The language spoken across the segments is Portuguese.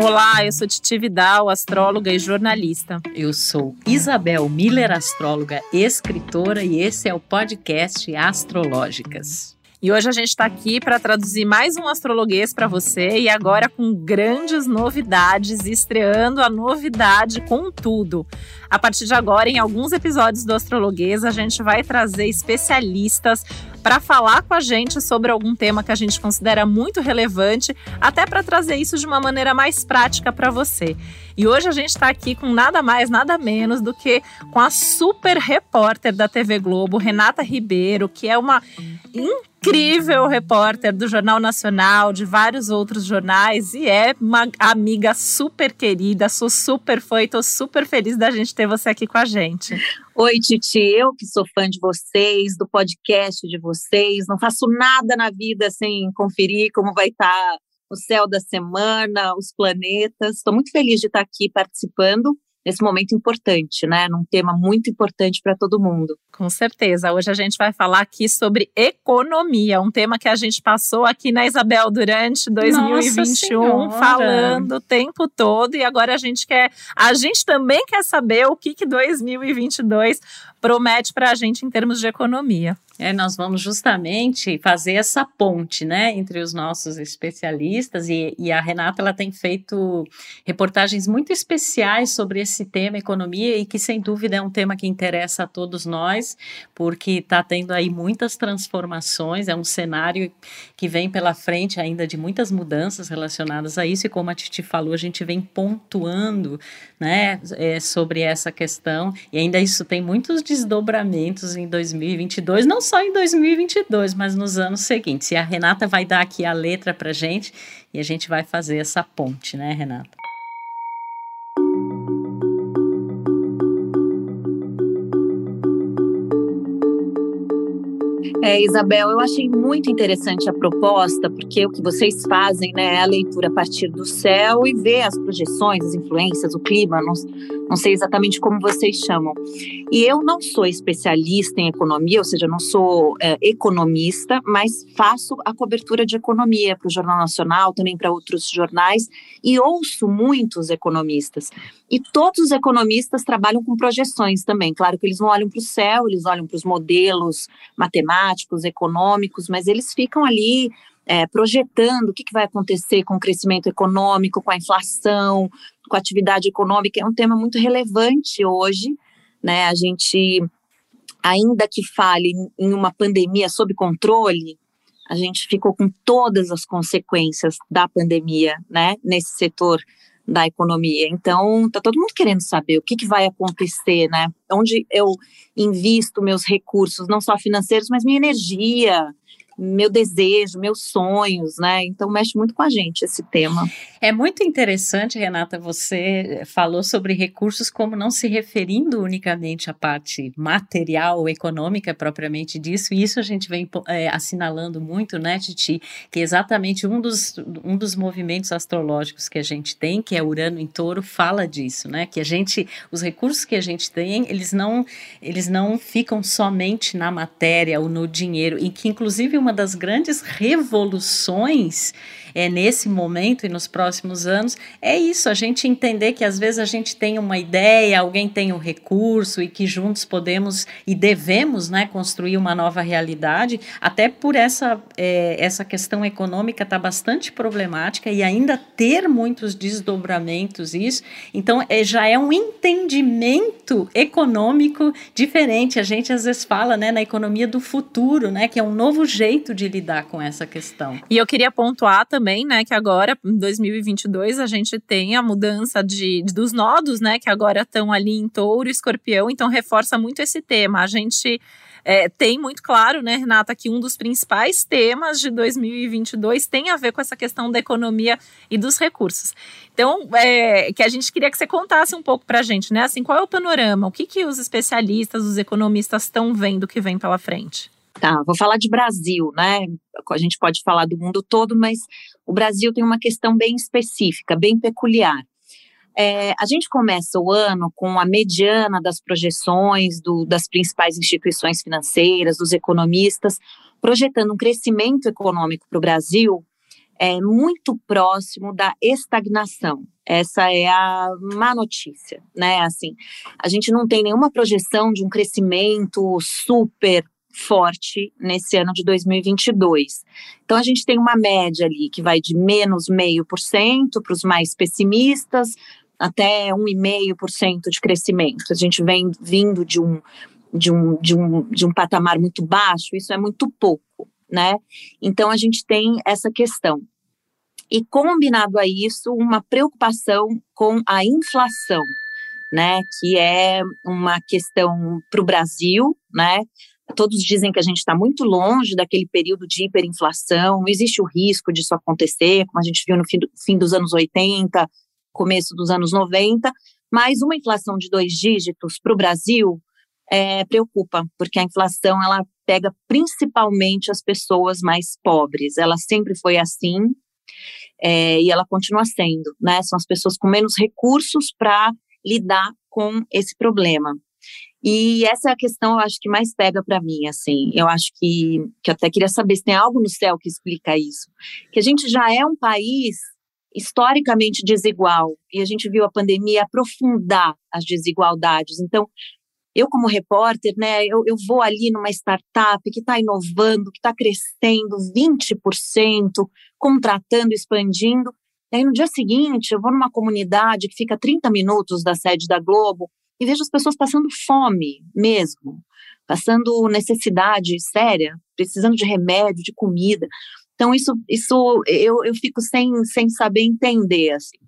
Olá, eu sou Titi Vidal, astróloga e jornalista. Eu sou Isabel Miller, astróloga, escritora, e esse é o podcast Astrológicas. E hoje a gente está aqui para traduzir mais um astrologuês para você e agora com grandes novidades, estreando a novidade com tudo. A partir de agora, em alguns episódios do Astrologuês, a gente vai trazer especialistas para falar com a gente sobre algum tema que a gente considera muito relevante, até para trazer isso de uma maneira mais prática para você. E hoje a gente está aqui com nada mais, nada menos do que com a super repórter da TV Globo, Renata Ribeiro, que é uma incrível repórter do Jornal Nacional, de vários outros jornais, e é uma amiga super querida. Sou super fã e tô super feliz da gente ter você aqui com a gente. Oi, Titi, eu que sou fã de vocês, do podcast de vocês, não faço nada na vida sem conferir como vai estar tá o céu da semana, os planetas. Estou muito feliz de estar aqui participando nesse momento importante, né? Num tema muito importante para todo mundo. Com certeza. Hoje a gente vai falar aqui sobre economia, um tema que a gente passou aqui na Isabel durante 2021, falando o tempo todo, e agora a gente quer, a gente também quer saber o que que 2022 promete para a gente em termos de economia. É, nós vamos justamente fazer essa ponte, né, entre os nossos especialistas e, e, a Renata ela tem feito reportagens muito especiais sobre esse tema economia e que sem dúvida é um tema que interessa a todos nós, porque está tendo aí muitas transformações, é um cenário que vem pela frente ainda de muitas mudanças relacionadas a isso e como a Titi falou, a gente vem pontuando, né, é, sobre essa questão e ainda isso tem muitos desdobramentos em 2022, não só em 2022, mas nos anos seguintes. E a Renata vai dar aqui a letra para gente e a gente vai fazer essa ponte, né, Renata? É, Isabel, eu achei muito interessante a proposta, porque o que vocês fazem né, é a leitura a partir do céu e ver as projeções, as influências, o clima, não, não sei exatamente como vocês chamam. E eu não sou especialista em economia, ou seja, não sou é, economista, mas faço a cobertura de economia para o Jornal Nacional, também para outros jornais, e ouço muitos economistas. E todos os economistas trabalham com projeções também. Claro que eles não olham para o céu, eles olham para os modelos matemáticos, econômicos, mas eles ficam ali é, projetando o que, que vai acontecer com o crescimento econômico, com a inflação, com a atividade econômica. É um tema muito relevante hoje. Né? A gente, ainda que fale em uma pandemia sob controle, a gente ficou com todas as consequências da pandemia né, nesse setor da economia. Então, tá todo mundo querendo saber o que, que vai acontecer, né? Onde eu invisto meus recursos, não só financeiros, mas minha energia, meu desejo, meus sonhos, né? Então mexe muito com a gente esse tema. É muito interessante, Renata, você falou sobre recursos como não se referindo unicamente à parte material, econômica propriamente disso, e isso a gente vem é, assinalando muito, né, Titi, que exatamente um dos, um dos movimentos astrológicos que a gente tem, que é Urano em Touro, fala disso, né? Que a gente, os recursos que a gente tem, eles não, eles não ficam somente na matéria ou no dinheiro, e que inclusive uma das grandes revoluções é, nesse momento e nos próximos anos. É isso, a gente entender que às vezes a gente tem uma ideia, alguém tem um recurso e que juntos podemos e devemos né, construir uma nova realidade, até por essa, é, essa questão econômica está bastante problemática e ainda ter muitos desdobramentos isso, então é, já é um entendimento econômico diferente, a gente às vezes fala né, na economia do futuro, né, que é um novo jeito de lidar com essa questão. E eu queria pontuar também também, né, que agora, em 2022, a gente tem a mudança de, dos nodos, né, que agora estão ali em touro e escorpião, então reforça muito esse tema. A gente é, tem muito claro, né, Renata, que um dos principais temas de 2022 tem a ver com essa questão da economia e dos recursos. Então, é, que a gente queria que você contasse um pouco para a gente, né, assim, qual é o panorama, o que, que os especialistas, os economistas estão vendo que vem pela frente? Tá, vou falar de Brasil, né? A gente pode falar do mundo todo, mas o Brasil tem uma questão bem específica, bem peculiar. É, a gente começa o ano com a mediana das projeções do, das principais instituições financeiras, dos economistas, projetando um crescimento econômico para o Brasil é muito próximo da estagnação. Essa é a má notícia, né? Assim, a gente não tem nenhuma projeção de um crescimento super forte nesse ano de 2022. Então a gente tem uma média ali que vai de menos meio por cento para os mais pessimistas até 1,5% de crescimento. A gente vem vindo de um, de, um, de, um, de um patamar muito baixo, isso é muito pouco, né? Então a gente tem essa questão. E combinado a isso, uma preocupação com a inflação, né? Que é uma questão para o Brasil, né? Todos dizem que a gente está muito longe daquele período de hiperinflação, não existe o risco disso acontecer, como a gente viu no fim, do, fim dos anos 80, começo dos anos 90, mas uma inflação de dois dígitos para o Brasil é, preocupa, porque a inflação ela pega principalmente as pessoas mais pobres. Ela sempre foi assim é, e ela continua sendo, né? São as pessoas com menos recursos para lidar com esse problema. E essa é a questão, eu acho que mais pega para mim, assim. Eu acho que, que eu até queria saber se tem algo no céu que explica isso. Que a gente já é um país historicamente desigual e a gente viu a pandemia aprofundar as desigualdades. Então, eu como repórter, né, eu, eu vou ali numa startup que está inovando, que está crescendo 20%, contratando, expandindo, e aí no dia seguinte eu vou numa comunidade que fica 30 minutos da sede da Globo e vejo as pessoas passando fome mesmo, passando necessidade séria, precisando de remédio, de comida. Então isso, isso eu, eu fico sem, sem saber entender assim,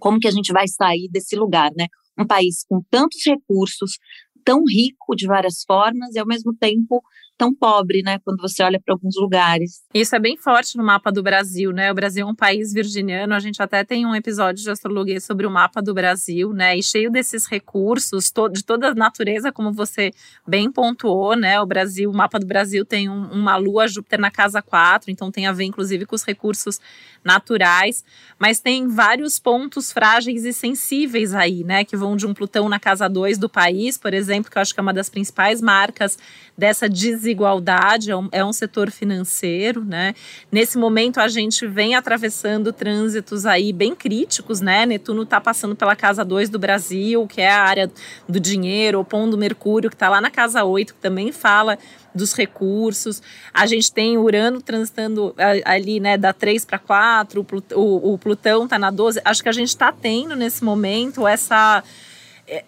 como que a gente vai sair desse lugar, né? Um país com tantos recursos, tão rico de várias formas e ao mesmo tempo tão pobre, né, quando você olha para alguns lugares. Isso é bem forte no mapa do Brasil, né? O Brasil é um país virginiano, a gente até tem um episódio de astrologia sobre o mapa do Brasil, né? E cheio desses recursos, to de toda a natureza, como você bem pontuou, né? O Brasil, o mapa do Brasil tem um, uma lua Júpiter na casa 4, então tem a ver inclusive com os recursos naturais, mas tem vários pontos frágeis e sensíveis aí, né? Que vão de um Plutão na casa 2 do país, por exemplo, que eu acho que é uma das principais marcas dessa desigualdade, é um, é um setor financeiro, né? Nesse momento a gente vem atravessando trânsitos aí bem críticos, né? Netuno está passando pela casa 2 do Brasil, que é a área do dinheiro, opondo Mercúrio, que está lá na casa 8, que também fala dos recursos. A gente tem Urano transitando ali, né, da 3 para 4, o, o Plutão está na 12. Acho que a gente está tendo nesse momento essa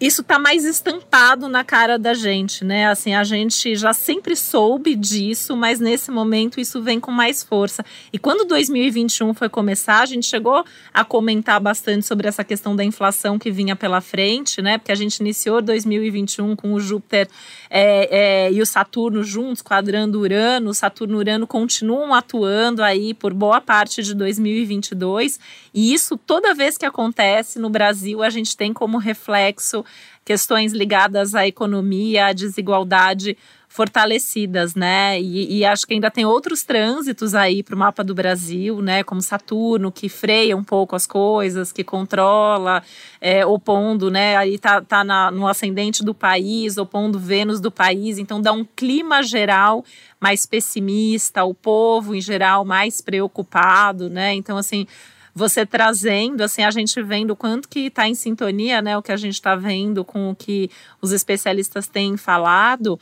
isso está mais estampado na cara da gente, né? Assim, a gente já sempre soube disso, mas nesse momento isso vem com mais força. E quando 2021 foi começar, a gente chegou a comentar bastante sobre essa questão da inflação que vinha pela frente, né? Porque a gente iniciou 2021 com o Júpiter é, é, e o Saturno juntos, quadrando Urano. O Saturno e Urano continuam atuando aí por boa parte de 2022. E isso, toda vez que acontece no Brasil, a gente tem como reflexo isso, questões ligadas à economia, à desigualdade fortalecidas, né? E, e, acho que ainda tem outros trânsitos aí para o mapa do Brasil, né? Como Saturno, que freia um pouco as coisas, que controla, é, opondo, né? Aí tá, tá na, no ascendente do país, opondo Vênus do país, então dá um clima geral mais pessimista, o povo em geral mais preocupado, né? Então, assim você trazendo, assim, a gente vendo o quanto que está em sintonia, né, o que a gente está vendo com o que os especialistas têm falado,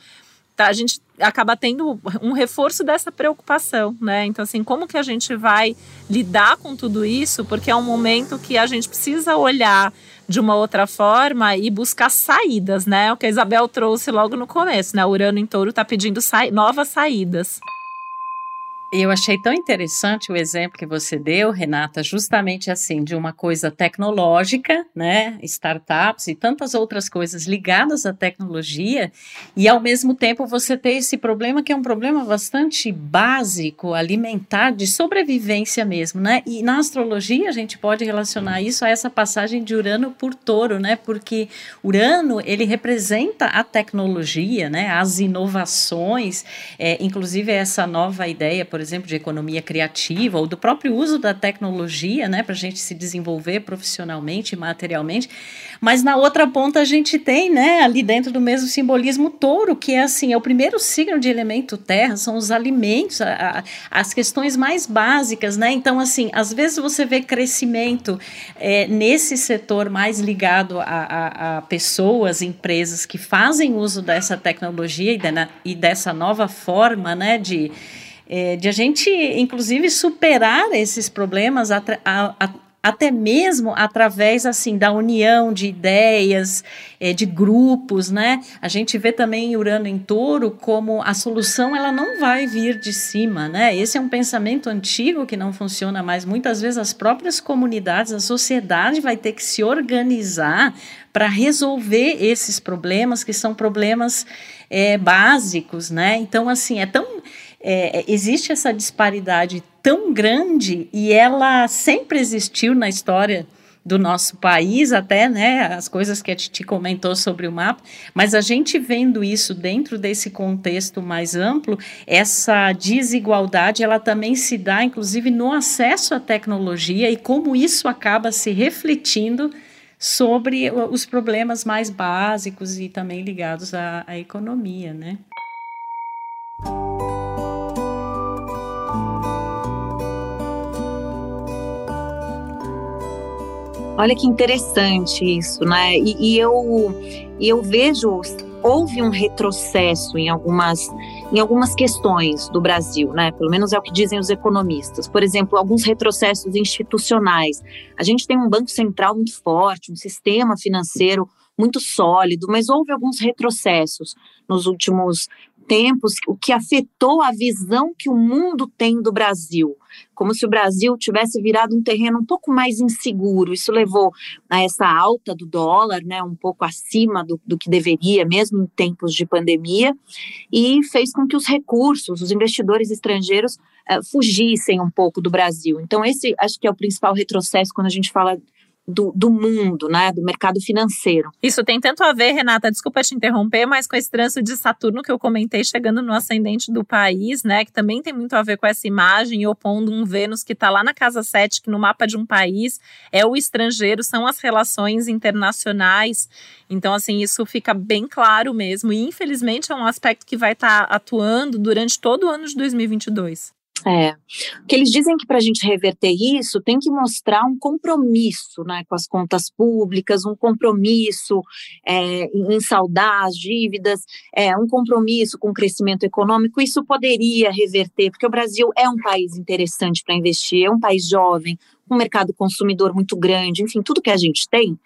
tá, a gente acaba tendo um reforço dessa preocupação, né? Então, assim, como que a gente vai lidar com tudo isso? Porque é um momento que a gente precisa olhar de uma outra forma e buscar saídas, né? O que a Isabel trouxe logo no começo, né? O Urano em Touro está pedindo sa novas saídas. Eu achei tão interessante o exemplo que você deu, Renata, justamente assim, de uma coisa tecnológica, né, startups e tantas outras coisas ligadas à tecnologia, e ao mesmo tempo você ter esse problema que é um problema bastante básico, alimentar, de sobrevivência mesmo, né? E na astrologia a gente pode relacionar isso a essa passagem de Urano por Touro, né? Porque Urano, ele representa a tecnologia, né, as inovações, é, inclusive essa nova ideia, por exemplo, de economia criativa ou do próprio uso da tecnologia, né, para a gente se desenvolver profissionalmente e materialmente. Mas na outra ponta a gente tem, né, ali dentro do mesmo simbolismo, touro, que é assim, é o primeiro signo de elemento terra, são os alimentos, a, a, as questões mais básicas, né? Então, assim, às vezes você vê crescimento é, nesse setor mais ligado a, a, a, pessoas, empresas que fazem uso dessa tecnologia e, de, e dessa nova forma, né, de é, de a gente, inclusive, superar esses problemas a, a, até mesmo através assim da união de ideias, é, de grupos, né? A gente vê também Urano em Touro como a solução ela não vai vir de cima, né? Esse é um pensamento antigo que não funciona mais. Muitas vezes as próprias comunidades, a sociedade vai ter que se organizar para resolver esses problemas que são problemas é, básicos, né? Então assim é tão é, existe essa disparidade tão grande e ela sempre existiu na história do nosso país, até, né, as coisas que a Titi comentou sobre o mapa, mas a gente vendo isso dentro desse contexto mais amplo, essa desigualdade, ela também se dá, inclusive, no acesso à tecnologia e como isso acaba se refletindo sobre os problemas mais básicos e também ligados à, à economia, né? Olha que interessante isso, né? E, e eu, eu vejo, houve um retrocesso em algumas, em algumas questões do Brasil, né? Pelo menos é o que dizem os economistas. Por exemplo, alguns retrocessos institucionais. A gente tem um banco central muito forte, um sistema financeiro muito sólido, mas houve alguns retrocessos nos últimos tempos, o que afetou a visão que o mundo tem do Brasil, como se o Brasil tivesse virado um terreno um pouco mais inseguro. Isso levou a essa alta do dólar, né, um pouco acima do, do que deveria, mesmo em tempos de pandemia, e fez com que os recursos, os investidores estrangeiros, uh, fugissem um pouco do Brasil. Então, esse acho que é o principal retrocesso quando a gente fala do, do, mundo, né, do mercado financeiro. Isso tem tanto a ver, Renata, desculpa te interromper, mas com esse trânsito de Saturno que eu comentei chegando no ascendente do país, né, que também tem muito a ver com essa imagem opondo um Vênus que está lá na casa 7, que no mapa de um país é o estrangeiro, são as relações internacionais. Então, assim, isso fica bem claro mesmo e infelizmente é um aspecto que vai estar tá atuando durante todo o ano de 2022. É. que eles dizem que para a gente reverter isso tem que mostrar um compromisso né, com as contas públicas, um compromisso é, em saldar as dívidas, é, um compromisso com o crescimento econômico. Isso poderia reverter, porque o Brasil é um país interessante para investir, é um país jovem, um mercado consumidor muito grande, enfim, tudo que a gente tem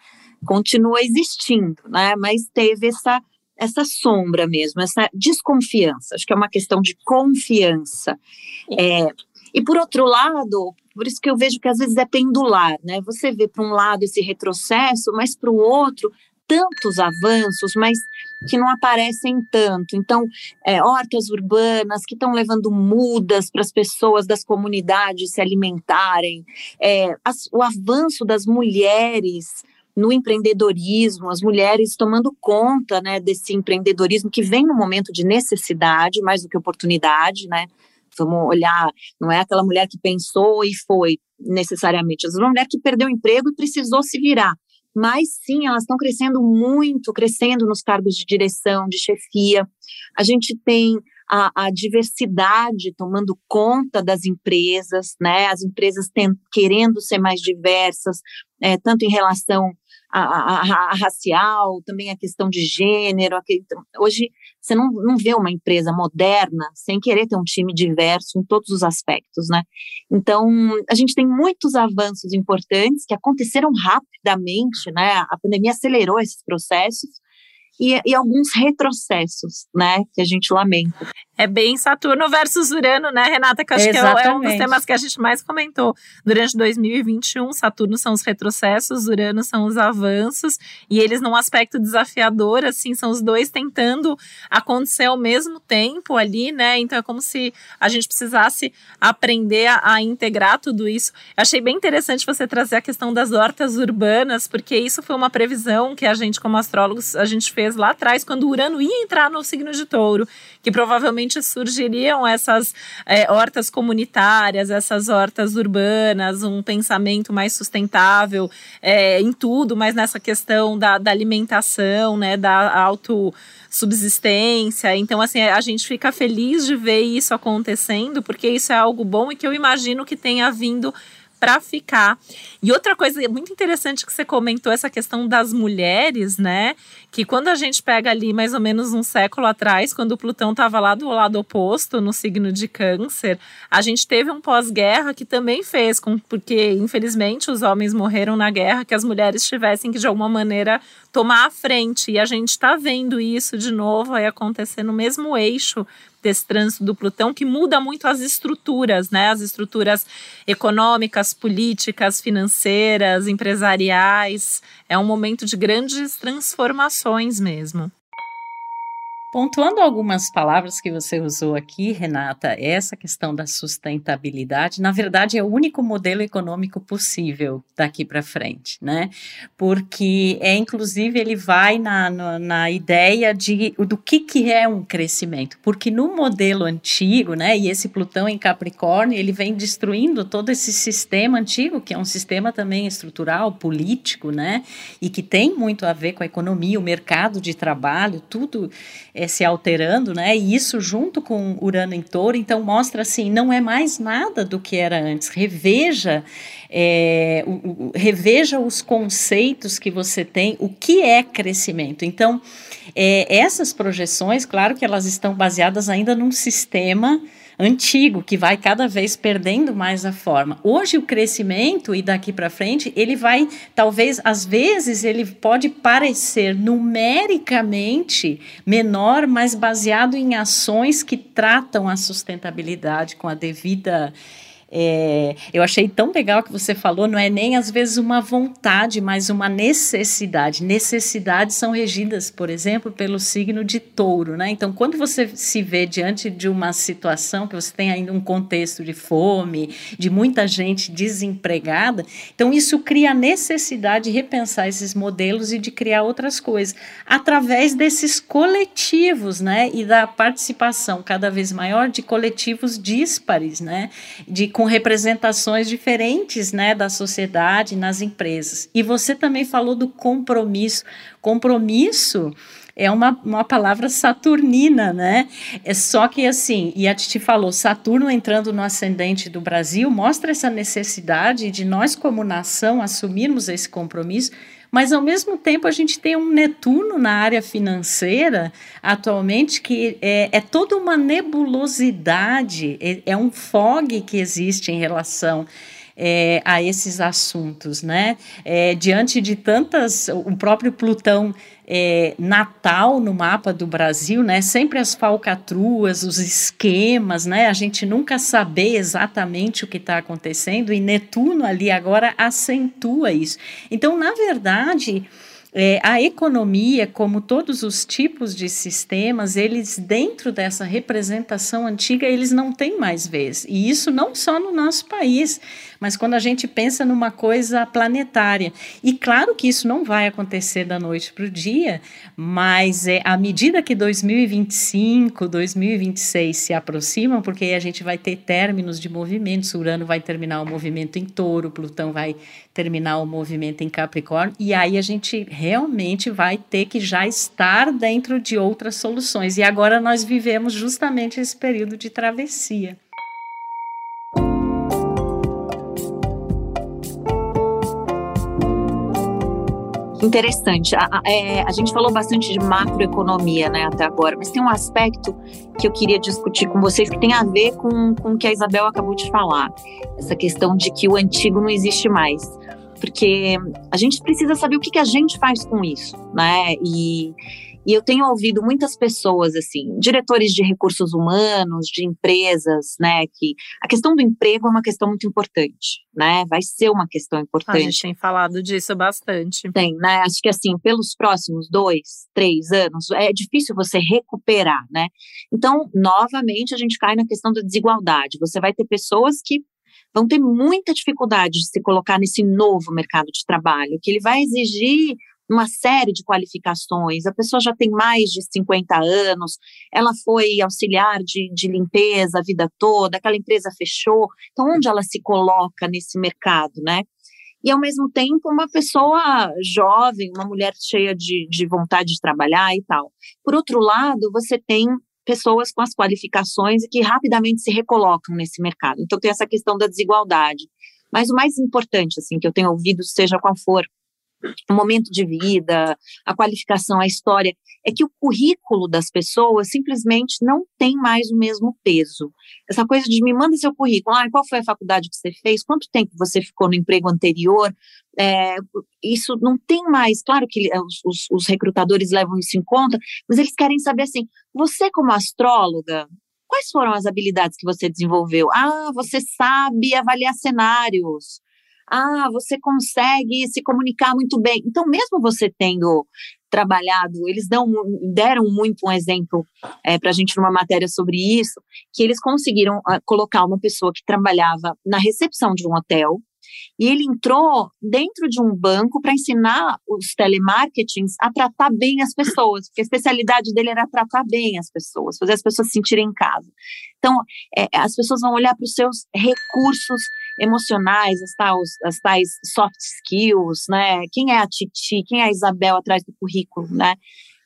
continua existindo, né? Mas teve essa essa sombra mesmo, essa desconfiança. Acho que é uma questão de confiança. É, e por outro lado, por isso que eu vejo que às vezes é pendular, né? Você vê para um lado esse retrocesso, mas para o outro tantos avanços, mas que não aparecem tanto. Então, é, hortas urbanas que estão levando mudas para as pessoas das comunidades se alimentarem, é, as, o avanço das mulheres no empreendedorismo, as mulheres tomando conta né, desse empreendedorismo que vem no momento de necessidade, mais do que oportunidade, né? Vamos olhar, não é aquela mulher que pensou e foi necessariamente, é uma mulher que perdeu o emprego e precisou se virar. Mas sim, elas estão crescendo muito, crescendo nos cargos de direção, de chefia. A gente tem a, a, diversidade tomando conta das empresas, né? As empresas tem, querendo ser mais diversas, é, tanto em relação a, a, a, racial, também a questão de gênero. hoje você não, não vê uma empresa moderna sem querer ter um time diverso em todos os aspectos, né? Então, a gente tem muitos avanços importantes que aconteceram rapidamente, né? A pandemia acelerou esses processos e, e alguns retrocessos, né, que a gente lamenta. É bem Saturno versus Urano, né, Renata? Que acho Exatamente. que é, um dos temas que a gente mais comentou durante 2021. Saturno são os retrocessos, Urano são os avanços, e eles, num aspecto desafiador, assim, são os dois tentando acontecer ao mesmo tempo ali, né? Então é como se a gente precisasse aprender a, a integrar tudo isso. Eu achei bem interessante você trazer a questão das hortas urbanas, porque isso foi uma previsão que a gente, como astrólogos, a gente fez lá atrás, quando o Urano ia entrar no signo de touro, que provavelmente surgiriam essas é, hortas comunitárias, essas hortas urbanas, um pensamento mais sustentável é, em tudo, mas nessa questão da, da alimentação, né, da auto subsistência. Então, assim, a gente fica feliz de ver isso acontecendo, porque isso é algo bom e que eu imagino que tenha vindo para ficar. E outra coisa muito interessante que você comentou, essa questão das mulheres, né? Que quando a gente pega ali mais ou menos um século atrás, quando o Plutão estava lá do lado oposto, no signo de Câncer, a gente teve um pós-guerra que também fez com porque infelizmente os homens morreram na guerra, que as mulheres tivessem que de alguma maneira tomar a frente. E a gente está vendo isso de novo aí acontecer no mesmo eixo desse trânsito do Plutão, que muda muito as estruturas, né? As estruturas econômicas, políticas, financeiras, empresariais. É um momento de grandes transformações mesmo. Pontuando algumas palavras que você usou aqui, Renata, essa questão da sustentabilidade, na verdade, é o único modelo econômico possível daqui para frente, né? Porque é, inclusive, ele vai na, na, na, ideia de do que, que é um crescimento. Porque no modelo antigo, né, e esse Plutão em Capricórnio, ele vem destruindo todo esse sistema antigo, que é um sistema também estrutural, político, né? E que tem muito a ver com a economia, o mercado de trabalho, tudo é, se alterando, né? E isso junto com Urano em Touro, então mostra assim, não é mais nada do que era antes. Reveja, é, o, o, reveja os conceitos que você tem, o que é crescimento. Então, é, essas projeções, claro que elas estão baseadas ainda num sistema antigo que vai cada vez perdendo mais a forma. Hoje o crescimento e daqui para frente, ele vai talvez às vezes ele pode parecer numericamente menor, mas baseado em ações que tratam a sustentabilidade com a devida é, eu achei tão legal que você falou, não é nem às vezes uma vontade, mas uma necessidade. Necessidades são regidas, por exemplo, pelo signo de touro, né? Então, quando você se vê diante de uma situação que você tem ainda um contexto de fome, de muita gente desempregada, então isso cria a necessidade de repensar esses modelos e de criar outras coisas através desses coletivos, né? E da participação cada vez maior de coletivos díspares, né? De com representações diferentes né, da sociedade nas empresas. E você também falou do compromisso. Compromisso é uma, uma palavra saturnina, né? É só que assim, e a Titi falou, Saturno entrando no ascendente do Brasil mostra essa necessidade de nós como nação assumirmos esse compromisso mas ao mesmo tempo a gente tem um Netuno na área financeira atualmente que é, é toda uma nebulosidade, é, é um fog que existe em relação é, a esses assuntos, né? É, diante de tantas, o próprio Plutão é, natal no mapa do Brasil, né? Sempre as falcatruas, os esquemas, né? A gente nunca saber exatamente o que está acontecendo e Netuno ali agora acentua isso. Então, na verdade, é, a economia, como todos os tipos de sistemas, eles dentro dessa representação antiga, eles não têm mais vez. E isso não só no nosso país, mas quando a gente pensa numa coisa planetária. E claro que isso não vai acontecer da noite para o dia, mas é à medida que 2025, 2026 se aproximam, porque a gente vai ter términos de movimentos, Urano vai terminar o movimento em Touro, Plutão vai terminar o movimento em Capricórnio, e aí a gente realmente vai ter que já estar dentro de outras soluções. E agora nós vivemos justamente esse período de travessia. Interessante. A, é, a, gente falou bastante de macroeconomia né, até agora, mas tem um aspecto que eu queria discutir com vocês que tem a ver com, com o que a Isabel acabou de falar. Essa questão de que o antigo não existe mais porque a gente precisa saber o que, que a gente faz com isso, né? E, e eu tenho ouvido muitas pessoas, assim, diretores de recursos humanos, de empresas, né, que a questão do emprego é uma questão muito importante, né? Vai ser uma questão importante. A gente tem falado disso bastante. Tem, né? Acho que, assim, pelos próximos dois, três anos, é difícil você recuperar, né? Então, novamente, a gente cai na questão da desigualdade. Você vai ter pessoas que vão ter muita dificuldade de se colocar nesse novo mercado de trabalho, que ele vai exigir uma série de qualificações. A pessoa já tem mais de 50 anos, ela foi auxiliar de, de limpeza a vida toda, aquela empresa fechou. Então, onde ela se coloca nesse mercado, né? E, ao mesmo tempo, uma pessoa jovem, uma mulher cheia de, de vontade de trabalhar e tal. Por outro lado, você tem pessoas com as qualificações e que rapidamente se recolocam nesse mercado. Então, tem essa questão da desigualdade. Mas o mais importante, assim, que eu tenho ouvido, seja qual for o momento de vida, a qualificação, a história, é que o currículo das pessoas simplesmente não tem mais o mesmo peso. Essa coisa de me manda seu currículo, ah, qual foi a faculdade que você fez, quanto tempo você ficou no emprego anterior, é, isso não tem mais, claro que os, os, os recrutadores levam isso em conta, mas eles querem saber assim, você como astróloga, quais foram as habilidades que você desenvolveu? Ah, você sabe avaliar cenários, ah, você consegue se comunicar muito bem. Então, mesmo você tendo trabalhado, eles dão, deram muito um exemplo é, para a gente numa matéria sobre isso, que eles conseguiram uh, colocar uma pessoa que trabalhava na recepção de um hotel, e ele entrou dentro de um banco para ensinar os telemarketings a tratar bem as pessoas, porque a especialidade dele era tratar bem as pessoas, fazer as pessoas se sentirem em casa. Então, é, as pessoas vão olhar para os seus recursos emocionais, as tais, as tais soft skills, né? Quem é a Titi, quem é a Isabel atrás do currículo, né?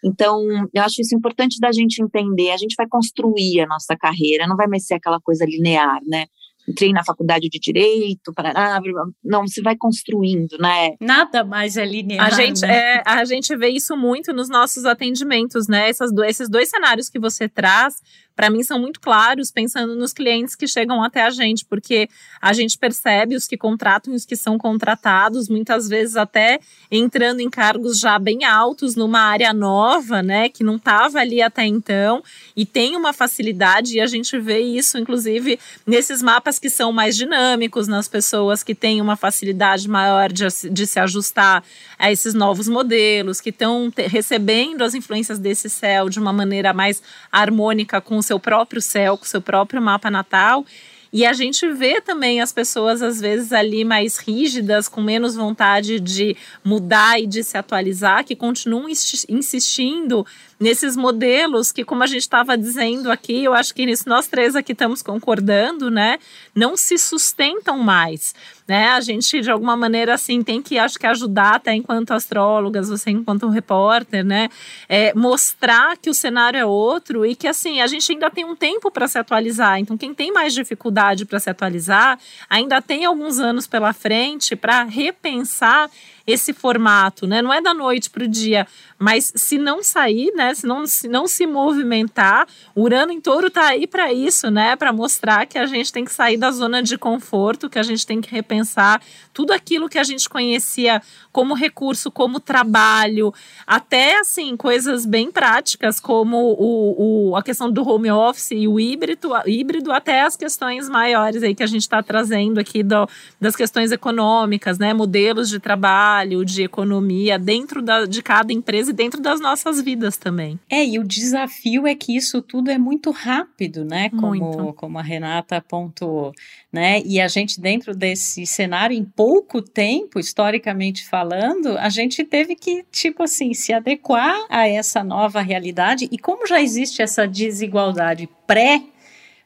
Então, eu acho isso importante da gente entender. A gente vai construir a nossa carreira, não vai mais ser aquela coisa linear, né? entrei na faculdade de direito, parará, não, você vai construindo, né? Nada mais é linear. A gente, né? é, a gente vê isso muito nos nossos atendimentos, né? Essas do, esses dois cenários que você traz, para mim são muito claros, pensando nos clientes que chegam até a gente, porque a gente percebe os que contratam e os que são contratados, muitas vezes até entrando em cargos já bem altos numa área nova, né, que não estava ali até então, e tem uma facilidade, e a gente vê isso, inclusive, nesses mapas que são mais dinâmicos, nas pessoas que têm uma facilidade maior de, de se ajustar a esses novos modelos, que estão recebendo as influências desse céu de uma maneira mais harmônica com seu próprio céu, com o seu próprio mapa natal. E a gente vê também as pessoas, às vezes, ali mais rígidas, com menos vontade de mudar e de se atualizar, que continuam insistindo nesses modelos que, como a gente estava dizendo aqui, eu acho que nisso nós três aqui estamos concordando, né? Não se sustentam mais né? A gente, de alguma maneira, assim, tem que, acho que, ajudar até enquanto astrólogas, você enquanto repórter, né? É, mostrar que o cenário é outro e que, assim, a gente ainda tem um tempo para se atualizar. Então, quem tem mais dificuldade para se atualizar, ainda tem alguns anos pela frente para repensar esse formato, né? Não é da noite para o dia, mas se não sair, né? Se não se, não se movimentar, Urano em Touro está aí para isso, né? Para mostrar que a gente tem que sair da zona de conforto, que a gente tem que repensar tudo aquilo que a gente conhecia como recurso, como trabalho, até assim coisas bem práticas como o, o a questão do home office e o híbrido, híbrido até as questões maiores aí que a gente está trazendo aqui do, das questões econômicas, né? Modelos de trabalho, de economia dentro da, de cada empresa e dentro das nossas vidas também. É, e o desafio é que isso tudo é muito rápido, né? Como, como a Renata apontou, né? E a gente, dentro desse cenário, em pouco tempo, historicamente falando, a gente teve que, tipo assim, se adequar a essa nova realidade. E como já existe essa desigualdade pré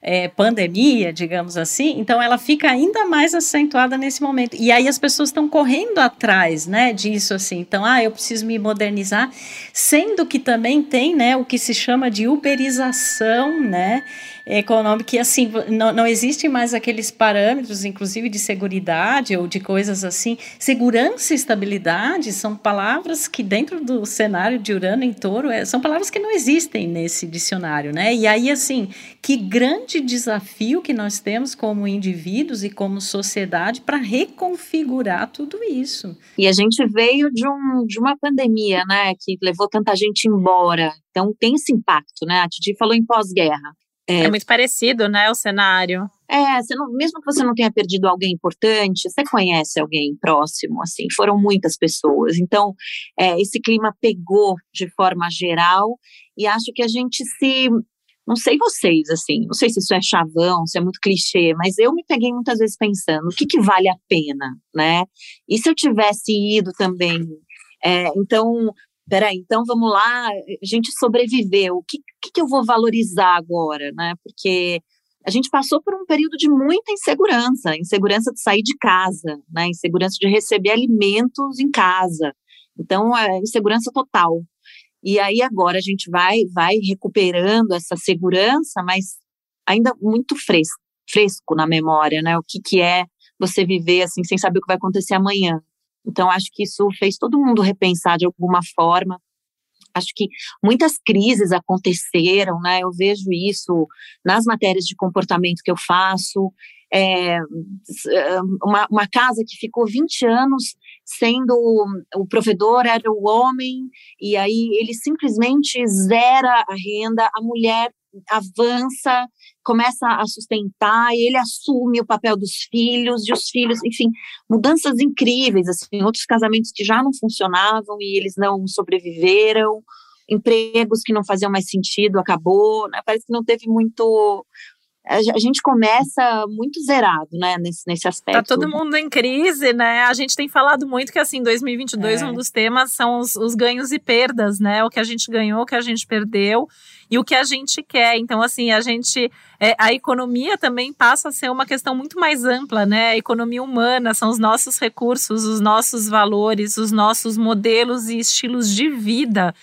é, pandemia, digamos assim, então ela fica ainda mais acentuada nesse momento. E aí as pessoas estão correndo atrás, né, disso assim. Então, ah, eu preciso me modernizar, sendo que também tem, né, o que se chama de uberização, né, econômica e assim não, não existem mais aqueles parâmetros, inclusive de segurança ou de coisas assim. Segurança e estabilidade são palavras que dentro do cenário de Urano em Touro é, são palavras que não existem nesse dicionário, né? E aí assim, que grande desafio que nós temos como indivíduos e como sociedade para reconfigurar tudo isso. E a gente veio de, um, de uma pandemia, né, que levou tanta gente embora. Então tem esse impacto, né? A Titi falou em pós-guerra. É, é muito parecido, né, o cenário. É, você não, mesmo que você não tenha perdido alguém importante, você conhece alguém próximo, assim, foram muitas pessoas. Então, é, esse clima pegou de forma geral e acho que a gente se. Não sei vocês, assim, não sei se isso é chavão, se é muito clichê, mas eu me peguei muitas vezes pensando, o que, que vale a pena, né? E se eu tivesse ido também É, então, peraí, então vamos lá, a gente sobreviveu, o que, que, que eu vou valorizar agora, né? Porque a gente passou por um período de muita insegurança, insegurança de sair de casa, né? Insegurança de receber alimentos em casa. Então, é insegurança total. E aí agora a gente vai vai recuperando essa segurança, mas ainda muito fresco, fresco na memória, né? O que que é você viver assim sem saber o que vai acontecer amanhã. Então acho que isso fez todo mundo repensar de alguma forma. Acho que muitas crises aconteceram, né? Eu vejo isso nas matérias de comportamento que eu faço. É, uma, uma casa que ficou 20 anos sendo o provedor era o homem, e aí ele simplesmente zera a renda, a mulher avança, começa a sustentar, e ele assume o papel dos filhos, e os filhos, enfim, mudanças incríveis, assim, outros casamentos que já não funcionavam e eles não sobreviveram, empregos que não faziam mais sentido, acabou, né? parece que não teve muito a gente começa muito zerado, né, nesse, nesse aspecto. Tá todo mundo em crise, né? A gente tem falado muito que, assim, 2022, é. um dos temas são os, os, ganhos e perdas, né? O que a gente ganhou, o que a gente perdeu e o que a gente quer. Então, assim, a gente. É, a economia também passa a ser uma questão muito mais ampla, né? A economia humana são os nossos recursos, os nossos valores, os nossos modelos e estilos de vida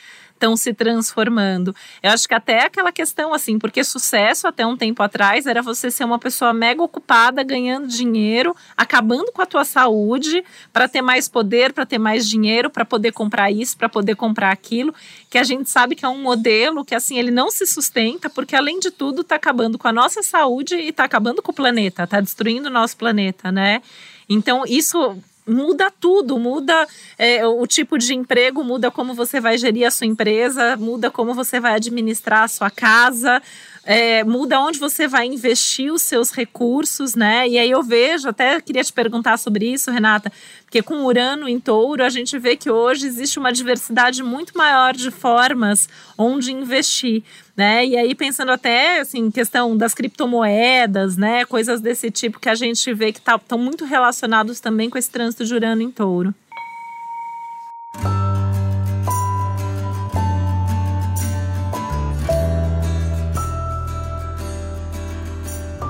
estão se transformando. Eu acho que até aquela questão assim, porque sucesso até um tempo atrás era você ser uma pessoa mega ocupada, ganhando dinheiro, acabando com a tua saúde para ter mais poder, para ter mais dinheiro, para poder comprar isso, para poder comprar aquilo, que a gente sabe que é um modelo que assim ele não se sustenta, porque além de tudo está acabando com a nossa saúde e está acabando com o planeta, está destruindo o nosso planeta, né? Então, isso muda tudo, muda é, o tipo de emprego, muda como você vai gerir a sua empresa, muda como você vai administrar a sua casa, é, muda onde você vai investir os seus recursos, né? E aí eu vejo, até queria te perguntar sobre isso, Renata, porque com Urano em touro, a gente vê que hoje existe uma diversidade muito maior de formas onde investir. Né? E aí pensando até assim, questão das criptomoedas, né, coisas desse tipo que a gente vê que estão tá, muito relacionados também com esse trânsito de Urano em Touro.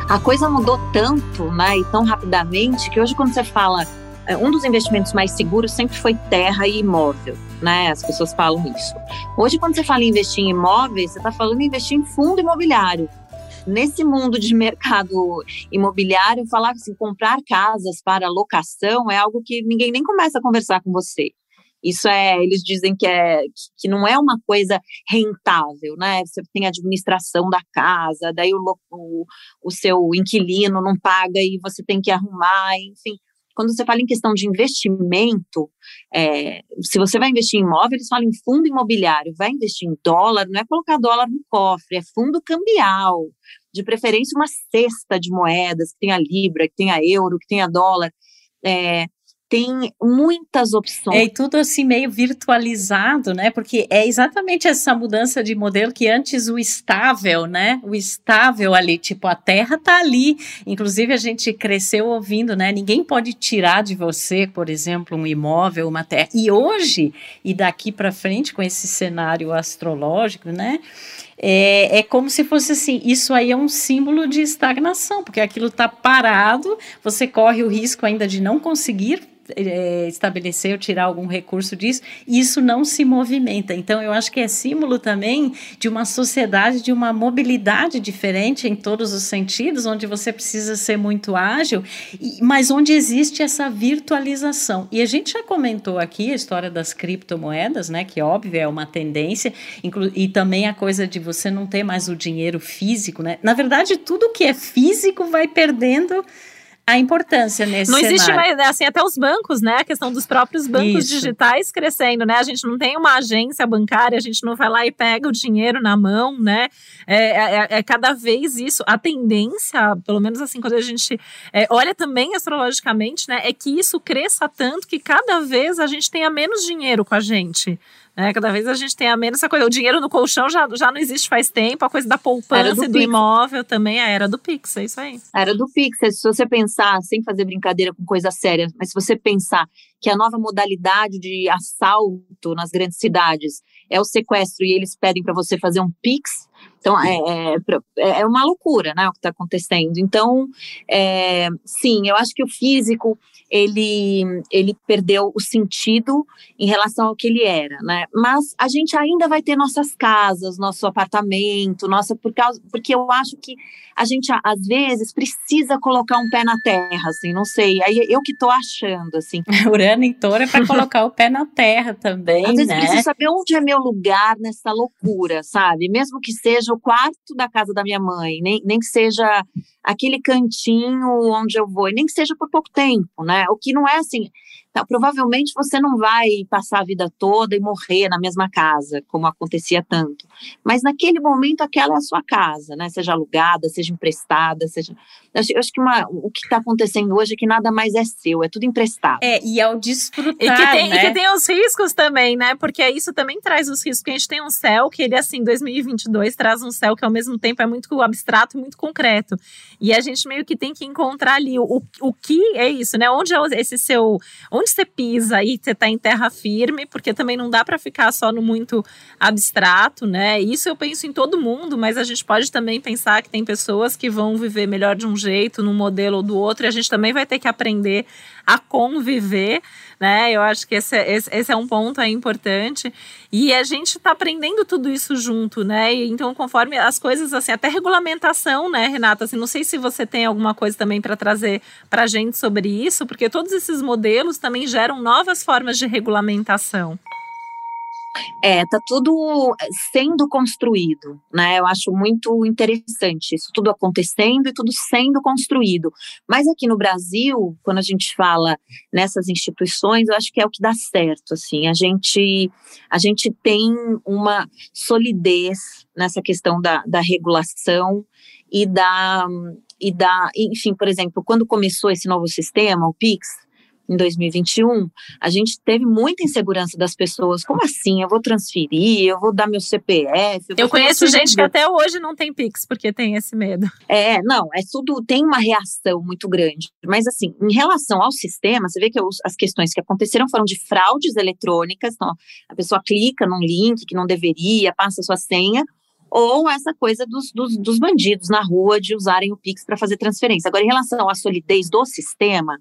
A coisa mudou tanto, né, e tão rapidamente que hoje quando você fala é, um dos investimentos mais seguros sempre foi terra e imóvel, né? As pessoas falam isso. Hoje, quando você fala em investir em imóveis, você está falando em investir em fundo imobiliário. Nesse mundo de mercado imobiliário, falar assim, comprar casas para locação é algo que ninguém nem começa a conversar com você. Isso é, eles dizem que, é, que não é uma coisa rentável, né? Você tem a administração da casa, daí o, o, o seu inquilino não paga e você tem que arrumar, enfim quando você fala em questão de investimento, é, se você vai investir em imóvel, eles falam em fundo imobiliário, vai investir em dólar, não é colocar dólar no cofre, é fundo cambial, de preferência uma cesta de moedas, que tenha libra, que tenha euro, que tenha dólar. É, tem muitas opções. É, e tudo assim meio virtualizado, né? Porque é exatamente essa mudança de modelo que antes o estável, né? O estável ali, tipo, a terra tá ali. Inclusive a gente cresceu ouvindo, né? Ninguém pode tirar de você, por exemplo, um imóvel, uma terra. E hoje, e daqui para frente com esse cenário astrológico, né? É, é, como se fosse assim, isso aí é um símbolo de estagnação, porque aquilo está parado, você corre o risco ainda de não conseguir é, estabelecer ou tirar algum recurso disso, isso não se movimenta. Então, eu acho que é símbolo também de uma sociedade, de uma mobilidade diferente em todos os sentidos, onde você precisa ser muito ágil, mas onde existe essa virtualização. E a gente já comentou aqui a história das criptomoedas, né, que óbvio é uma tendência, e também a coisa de você não ter mais o dinheiro físico, né? Na verdade, tudo que é físico vai perdendo a importância nesse Não existe cenário. mais, assim, até os bancos, né? A questão dos próprios bancos Isso. digitais crescendo, né? A gente não tem uma agência bancária, a gente não vai lá e pega o dinheiro na mão, né? É, é, é, é cada vez isso. A tendência, pelo menos assim, quando a gente é, olha também astrologicamente, né? É que isso cresça tanto que cada vez a gente tenha menos dinheiro com a gente. Né? Cada vez a gente tem a menos essa coisa. O dinheiro no colchão já, já não existe faz tempo, a coisa da poupança do, do imóvel também, a era do Pix, é isso aí. A era do Pix, se você pensar pensar, sem fazer brincadeira com coisa séria, mas se você pensar que a nova modalidade de assalto nas grandes cidades é o sequestro e eles pedem para você fazer um Pix, então, é, é, é, é uma loucura, né, o que está acontecendo. Então, é, sim, eu acho que o físico, ele, ele perdeu o sentido em relação ao que ele era, né, mas a gente ainda vai ter nossas casas, nosso apartamento, nossa, por causa, porque eu acho que a gente, às vezes, precisa colocar um pé na terra, assim, não sei, aí eu que estou achando, assim. Urano em touro é para colocar o pé na terra também, Às vezes né? preciso saber onde é meu lugar nessa loucura, sabe? Mesmo que seja o quarto da casa da minha mãe, nem, nem que seja aquele cantinho onde eu vou, nem que seja por pouco tempo, né? O que não é assim. Tá, provavelmente você não vai passar a vida toda e morrer na mesma casa, como acontecia tanto. Mas naquele momento, aquela é a sua casa, né? Seja alugada, seja emprestada, seja. Eu acho, eu acho que uma, o que está acontecendo hoje é que nada mais é seu, é tudo emprestado. É, e ao desfrutar. E que, tem, né? e que tem os riscos também, né? Porque isso também traz os riscos. Porque a gente tem um céu que ele, assim, 2022 traz um céu que ao mesmo tempo é muito abstrato e muito concreto. E a gente meio que tem que encontrar ali o, o que é isso, né? Onde é esse seu. Onde você pisa e você tá em terra firme, porque também não dá para ficar só no muito abstrato, né? Isso eu penso em todo mundo, mas a gente pode também pensar que tem pessoas que vão viver melhor de um jeito, num modelo ou do outro, e a gente também vai ter que aprender a conviver, né? Eu acho que esse, esse, esse é um ponto aí importante. E a gente está aprendendo tudo isso junto, né? E, então, conforme as coisas, assim, até regulamentação, né, Renata? Assim, não sei se você tem alguma coisa também para trazer para a gente sobre isso, porque todos esses modelos também geram novas formas de regulamentação. É, tá tudo sendo construído, né? Eu acho muito interessante isso tudo acontecendo e tudo sendo construído. Mas aqui no Brasil, quando a gente fala nessas instituições, eu acho que é o que dá certo, assim. A gente a gente tem uma solidez nessa questão da, da regulação e da e da, enfim, por exemplo, quando começou esse novo sistema, o Pix, em 2021, a gente teve muita insegurança das pessoas. Como assim? Eu vou transferir, eu vou dar meu CPF. Eu, eu conheço gente que até hoje não tem Pix, porque tem esse medo. É, não, é tudo, tem uma reação muito grande. Mas, assim, em relação ao sistema, você vê que os, as questões que aconteceram foram de fraudes eletrônicas. Então, a pessoa clica num link que não deveria, passa sua senha, ou essa coisa dos, dos, dos bandidos na rua de usarem o Pix para fazer transferência. Agora, em relação à solidez do sistema,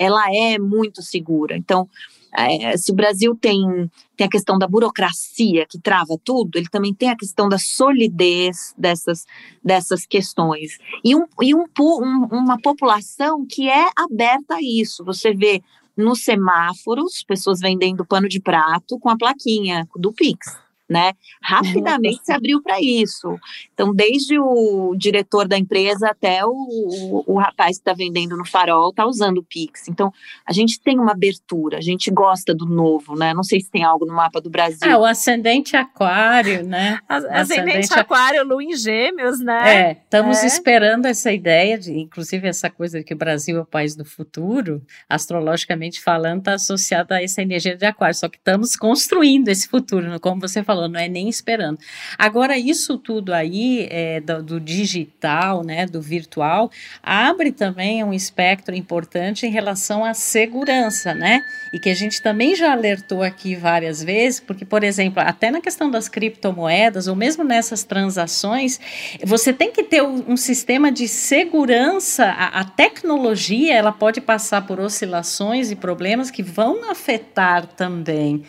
ela é muito segura. Então, é, se o Brasil tem, tem a questão da burocracia que trava tudo, ele também tem a questão da solidez dessas, dessas questões. E, um, e um, um, uma população que é aberta a isso. Você vê nos semáforos pessoas vendendo pano de prato com a plaquinha do Pix né? Rapidamente se abriu para isso. Então, desde o diretor da empresa até o, o, o rapaz que está vendendo no farol está usando o Pix. Então, a gente tem uma abertura, a gente gosta do novo, né? Não sei se tem algo no mapa do Brasil. É, o ascendente aquário, né? ascendente, ascendente aquário, lua em gêmeos, né? É, estamos é. esperando essa ideia de, inclusive essa coisa de que o Brasil é o país do futuro, astrologicamente falando, está associada a essa energia de aquário, só que estamos construindo esse futuro, como você falou, não é nem esperando. Agora, isso tudo aí é, do, do, digital, né, do virtual, abre também um espectro importante em relação à segurança, né? E que a gente também já alertou aqui várias vezes, porque, por exemplo, até na questão das criptomoedas, ou mesmo nessas transações, você tem que ter um, sistema de segurança. A, a tecnologia ela pode passar por oscilações e problemas que vão afetar também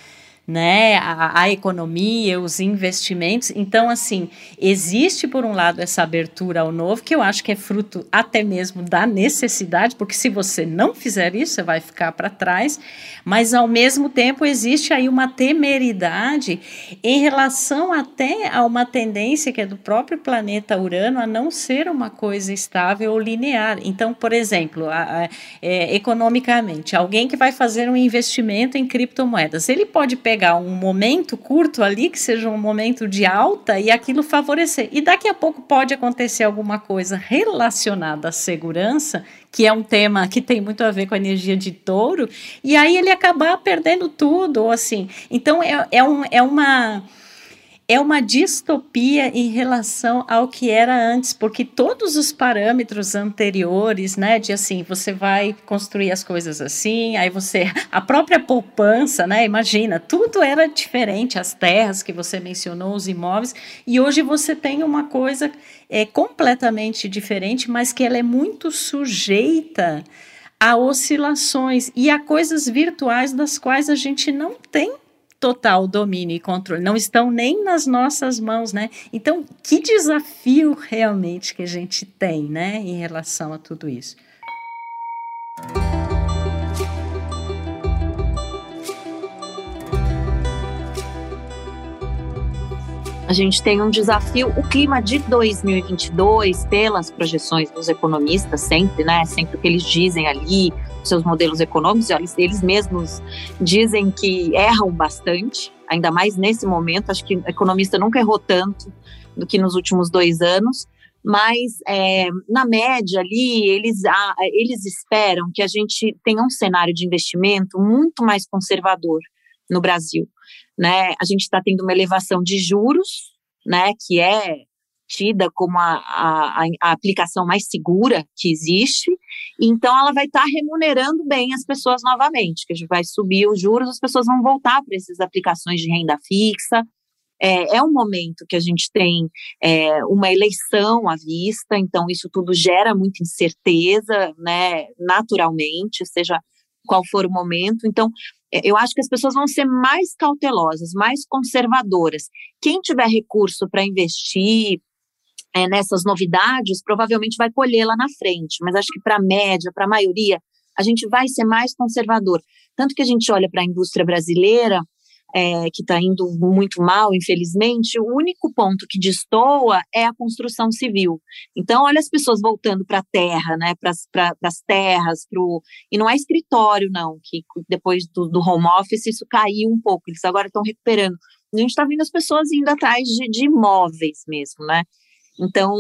né, a, a, economia, os investimentos. Então, assim, existe por um lado essa abertura ao novo, que eu acho que é fruto até mesmo da necessidade, porque se você não fizer isso, você vai ficar para trás, mas ao mesmo tempo existe aí uma temeridade em relação até a uma tendência que é do próprio planeta Urano a não ser uma coisa estável ou linear. Então, por exemplo, a, a, é, economicamente, alguém que vai fazer um investimento em criptomoedas, ele pode pegar pegar um momento curto ali, que seja um momento de alta, e aquilo favorecer. E daqui a pouco pode acontecer alguma coisa relacionada à segurança, que é um tema que tem muito a ver com a energia de touro, e aí ele acabar perdendo tudo, ou assim. Então é, é, um, é uma é uma distopia em relação ao que era antes, porque todos os parâmetros anteriores, né, de assim, você vai construir as coisas assim, aí você, a própria poupança, né, imagina, tudo era diferente, as terras que você mencionou, os imóveis, e hoje você tem uma coisa é completamente diferente, mas que ela é muito sujeita a oscilações e a coisas virtuais das quais a gente não tem total domínio e controle, não estão nem nas nossas mãos, né? Então, que desafio realmente que a gente tem, né, em relação a tudo isso. A gente tem um desafio, o clima de 2022, pelas projeções dos economistas, sempre, né? Sempre o que eles dizem ali, seus modelos econômicos, eles, eles mesmos dizem que erram bastante, ainda mais nesse momento. Acho que o economista nunca errou tanto do que nos últimos dois anos. Mas, é, na média ali, eles, ah, eles esperam que a gente tenha um cenário de investimento muito mais conservador no Brasil né? A gente está tendo uma elevação de juros, né? Que é tida como a, a, a aplicação mais segura que existe, então ela vai estar tá remunerando bem as pessoas novamente, que a gente vai subir os juros, as pessoas vão voltar para essas aplicações de renda fixa. É, é um momento que a gente tem é, uma eleição à vista, então isso tudo gera muita incerteza, né, naturalmente, seja qual for o momento. Então, é, eu acho que as pessoas vão ser mais cautelosas, mais conservadoras. Quem tiver recurso para investir é, nessas novidades, provavelmente vai colher lá na frente. Mas acho que para a média, para a maioria, a gente vai ser mais conservador. Tanto que a gente olha para a indústria brasileira, é, que está indo muito mal, infelizmente, o único ponto que destoa é a construção civil. Então, olha as pessoas voltando para a terra, né, para as terras, pro, e não é escritório, não, que depois do, do home office isso caiu um pouco, eles agora estão recuperando. A gente está vendo as pessoas indo atrás de, de imóveis mesmo, né? Então,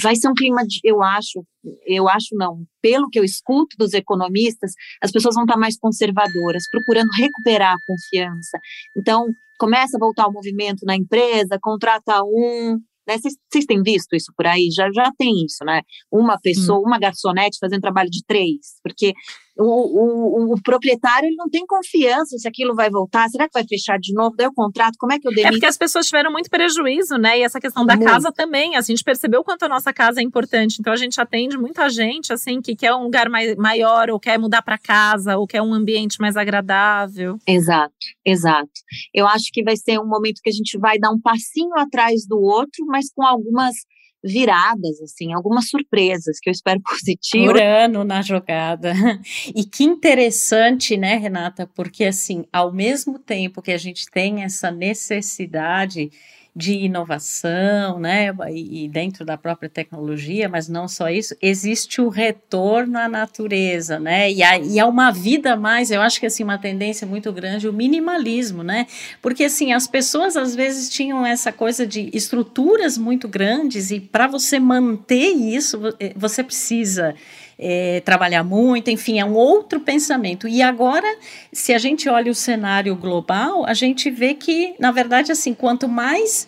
vai ser um clima de, eu acho, eu acho não, pelo que eu escuto dos economistas, as pessoas vão estar mais conservadoras, procurando recuperar a confiança. Então, começa a voltar o movimento na empresa, contrata um, né? Vocês têm visto isso por aí? Já, já tem isso, né? Uma pessoa, hum. uma garçonete fazendo trabalho de três, porque o, o, o, proprietário ele não tem confiança se aquilo vai voltar, será que vai fechar de novo? Daí o contrato, como é que eu demito? É porque as pessoas tiveram muito prejuízo, né? E essa questão da muito. casa também, a gente percebeu quanto a nossa casa é importante, então a gente atende muita gente, assim, que quer um lugar mais, maior, ou quer mudar para casa, ou quer um ambiente mais agradável. Exato, exato. Eu acho que vai ser um momento que a gente vai dar um passinho atrás do outro, mas com algumas viradas, assim, algumas surpresas que eu espero positivo. Urano na jogada. E que interessante, né, Renata? Porque, assim, ao mesmo tempo que a gente tem essa necessidade de inovação, né, e, dentro da própria tecnologia, mas não só isso, existe o retorno à natureza, né, e, a, e há uma vida mais, eu acho que assim, uma tendência muito grande, o minimalismo, né, porque assim, as pessoas às vezes tinham essa coisa de estruturas muito grandes e para você manter isso, você precisa é, trabalhar muito, enfim, é um outro pensamento. E agora, se a gente olha o cenário global, a gente vê que, na verdade, assim, quanto mais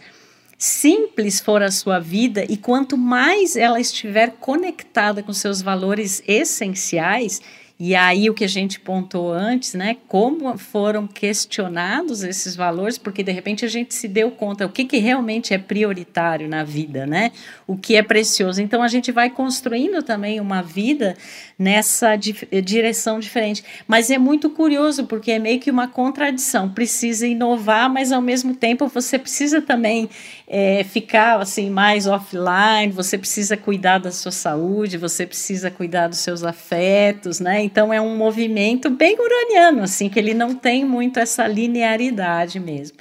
simples for a sua vida e quanto mais ela estiver conectada com seus valores essenciais, e aí o que a gente pontou antes, né? Como foram questionados esses valores, porque de repente a gente se deu conta o que, que realmente é prioritário na vida, né? O que é precioso. Então a gente vai construindo também uma vida nessa di direção diferente. Mas é muito curioso, porque é meio que uma contradição. Precisa inovar, mas ao mesmo tempo você precisa também é, ficar assim mais offline, você precisa cuidar da sua saúde, você precisa cuidar dos seus afetos, né? Então é um movimento bem uraniano, assim, que ele não tem muito essa linearidade mesmo.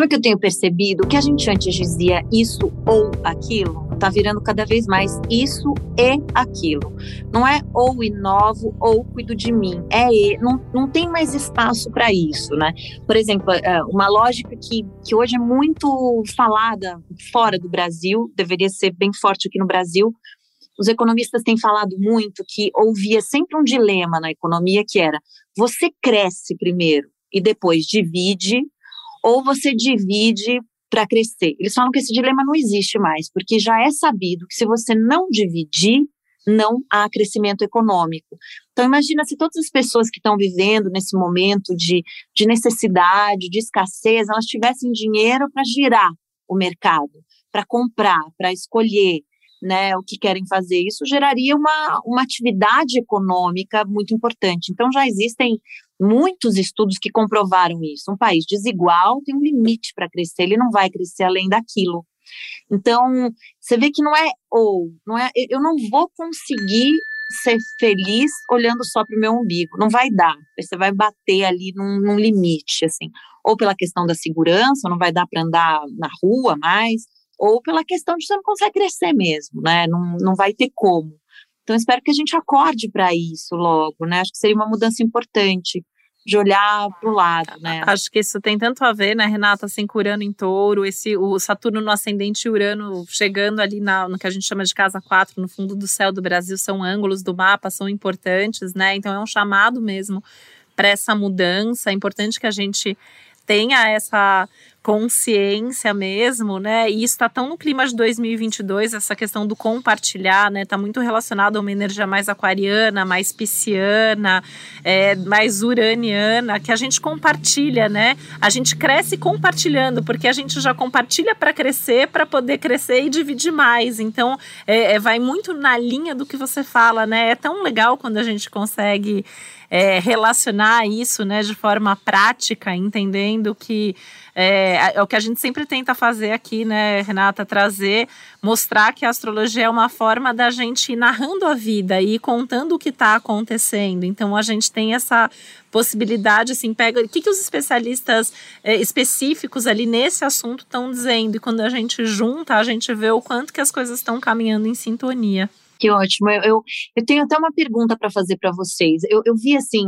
Sabe o que eu tenho percebido? Que a gente antes dizia isso ou aquilo, tá virando cada vez mais isso e aquilo. Não é ou inovo ou cuido de mim. É e, não, não tem mais espaço para isso, né? Por exemplo, é, uma lógica que, que hoje é muito falada fora do Brasil, deveria ser bem forte aqui no Brasil, os economistas têm falado muito que ouvia sempre um dilema na economia que era: você cresce primeiro e depois divide, ou você divide para crescer. Eles falam que esse dilema não existe mais, porque já é sabido que se você não dividir, não há crescimento econômico. Então, imagina se todas as pessoas que estão vivendo nesse momento de, de necessidade, de escassez, elas tivessem dinheiro para girar o mercado, para comprar, para escolher né, o que querem fazer. Isso geraria uma, uma atividade econômica muito importante. Então, já existem muitos estudos que comprovaram isso. Um país desigual tem um limite para crescer, ele não vai crescer além daquilo. Então, você vê que não é ou, não é, eu não vou conseguir ser feliz olhando só para o meu umbigo, não vai dar. Você vai bater ali num, num limite, assim, ou pela questão da segurança, não vai dar para andar na rua mais, ou pela questão de você não consegue crescer mesmo, né? Não, não vai ter como. Então, espero que a gente acorde para isso logo, né? Acho que seria uma mudança importante de olhar para o lado, né? Acho que isso tem tanto a ver, né, Renata, assim, com Urano em touro, esse, o Saturno no ascendente e Urano chegando ali na, no que a gente chama de casa 4, no fundo do céu do Brasil, são ângulos do mapa, são importantes, né? Então é um chamado mesmo para essa mudança. É importante que a gente tenha essa consciência mesmo, né? E isso está tão no clima de 2022, essa questão do compartilhar, né? Está muito relacionado a uma energia mais aquariana, mais pisciana, é, mais uraniana, que a gente compartilha, né? A gente cresce compartilhando, porque a gente já compartilha para crescer, para poder crescer e dividir mais. Então, é, é, vai muito na linha do que você fala, né? É tão legal quando a gente consegue é, relacionar isso, né, de forma prática, entendendo que é, é, o que a gente sempre tenta fazer aqui, né, Renata? Trazer, mostrar que a astrologia é uma forma da gente ir narrando a vida e contando o que está acontecendo. Então a gente tem essa possibilidade, assim, pega. O que, que os especialistas é, específicos ali nesse assunto estão dizendo? E quando a gente junta, a gente vê o quanto que as coisas estão caminhando em sintonia. Que ótimo. Eu, eu, eu tenho até uma pergunta para fazer para vocês. Eu, eu vi, assim,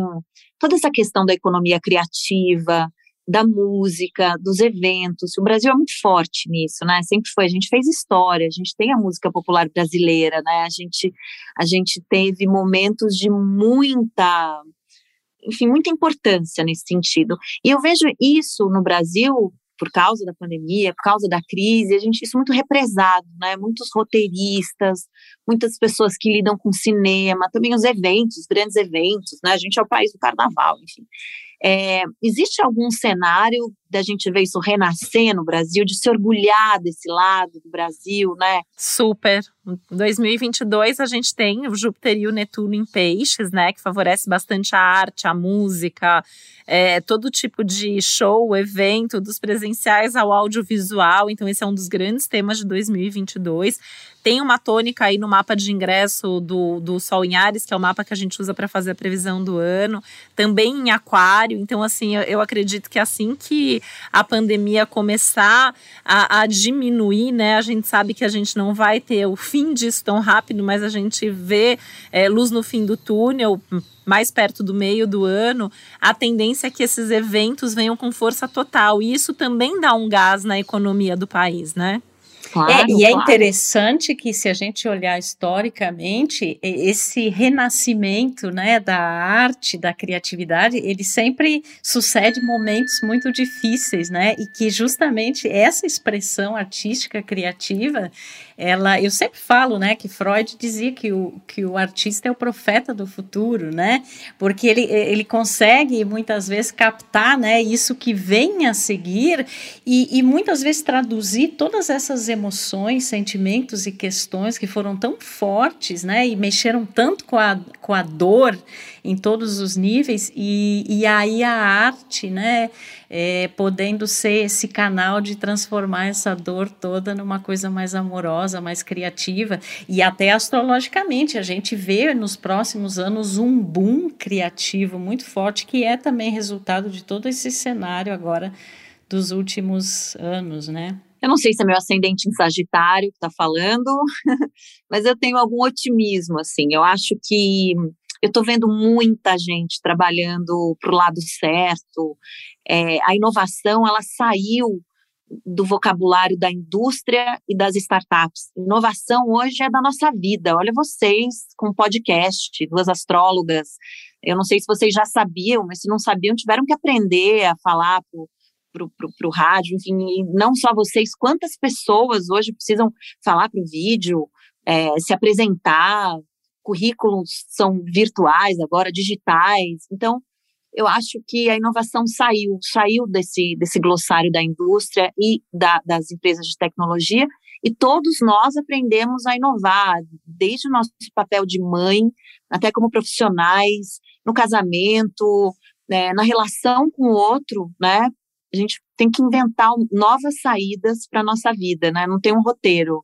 toda essa questão da economia criativa, da música, dos eventos. O Brasil é muito forte nisso, né? Sempre foi. A gente fez história, a gente tem a música popular brasileira, né? A gente, a gente teve momentos de muita, enfim, muita importância nesse sentido. E eu vejo isso no Brasil por causa da pandemia, por causa da crise, a gente isso muito represado, né? Muitos roteiristas, muitas pessoas que lidam com cinema, também os eventos, grandes eventos, né? A gente é o país do carnaval, enfim. É, existe algum cenário da gente ver isso renascer no Brasil, de se orgulhar desse lado do Brasil, né? Super. Em 2022 a gente tem o Júpiter e o Netuno em peixes, né? Que favorece bastante a arte, a música, é, todo tipo de show, evento, dos presenciais ao audiovisual. Então esse é um dos grandes temas de 2022. Tem uma tônica aí no mapa de ingresso do, do Sol em Ares, que é o mapa que a gente usa para fazer a previsão do ano, também em Aquário. Então, assim, eu, eu acredito que assim que a pandemia começar a, a, diminuir, né, a gente sabe que a gente não vai ter o fim disso tão rápido, mas a gente vê é, luz no fim do túnel, mais perto do meio do ano, a tendência é que esses eventos venham com força total. E isso também dá um gás na economia do país, né? Claro, é, e é claro. é interessante que, se a gente olhar historicamente, esse renascimento né, da arte, da criatividade, ele sempre sucede momentos muito difíceis, né? E que justamente essa expressão artística criativa ela, eu sempre falo, né, que Freud dizia que o, que o artista é o profeta do futuro, né, porque ele, ele consegue muitas vezes captar, né, isso que vem a seguir e, e muitas vezes traduzir todas essas emoções, sentimentos e questões que foram tão fortes, né, e mexeram tanto com a, com a dor em todos os níveis e, e aí a arte, né, é, podendo ser esse canal de transformar essa dor toda numa coisa mais amorosa, mais criativa e até astrologicamente a gente vê nos próximos anos um boom criativo muito forte que é também resultado de todo esse cenário agora dos últimos anos, né? Eu não sei se é meu ascendente em Sagitário que está falando, mas eu tenho algum otimismo, assim. Eu acho que eu estou vendo muita gente trabalhando para o lado certo. É, a inovação ela saiu do vocabulário da indústria e das startups. Inovação hoje é da nossa vida. Olha vocês com podcast, duas astrólogas. Eu não sei se vocês já sabiam, mas se não sabiam, tiveram que aprender a falar para o rádio, enfim, e não só vocês, quantas pessoas hoje precisam falar para o vídeo, é, se apresentar, currículos são virtuais agora, digitais. Então, eu acho que a inovação saiu, saiu desse, desse glossário da indústria e da, das empresas de tecnologia, e todos nós aprendemos a inovar, desde o nosso papel de mãe, até como profissionais, no casamento, né, na relação com o outro, né? A gente tem que inventar novas saídas para a nossa vida, né? Não tem um roteiro.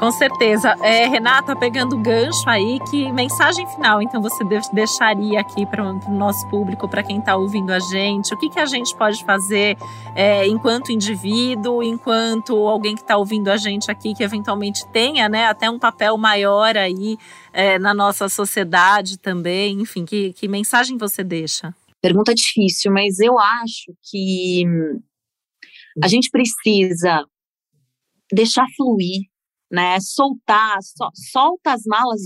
Com certeza. É, Renata, pegando o gancho aí, que mensagem final então você deixaria aqui para o nosso público, para quem está ouvindo a gente? O que, que a gente pode fazer é, enquanto indivíduo, enquanto alguém que está ouvindo a gente aqui, que eventualmente tenha né, até um papel maior aí é, na nossa sociedade também? Enfim, que, que mensagem você deixa? Pergunta difícil, mas eu acho que a gente precisa deixar fluir né? Soltar, solta as malas.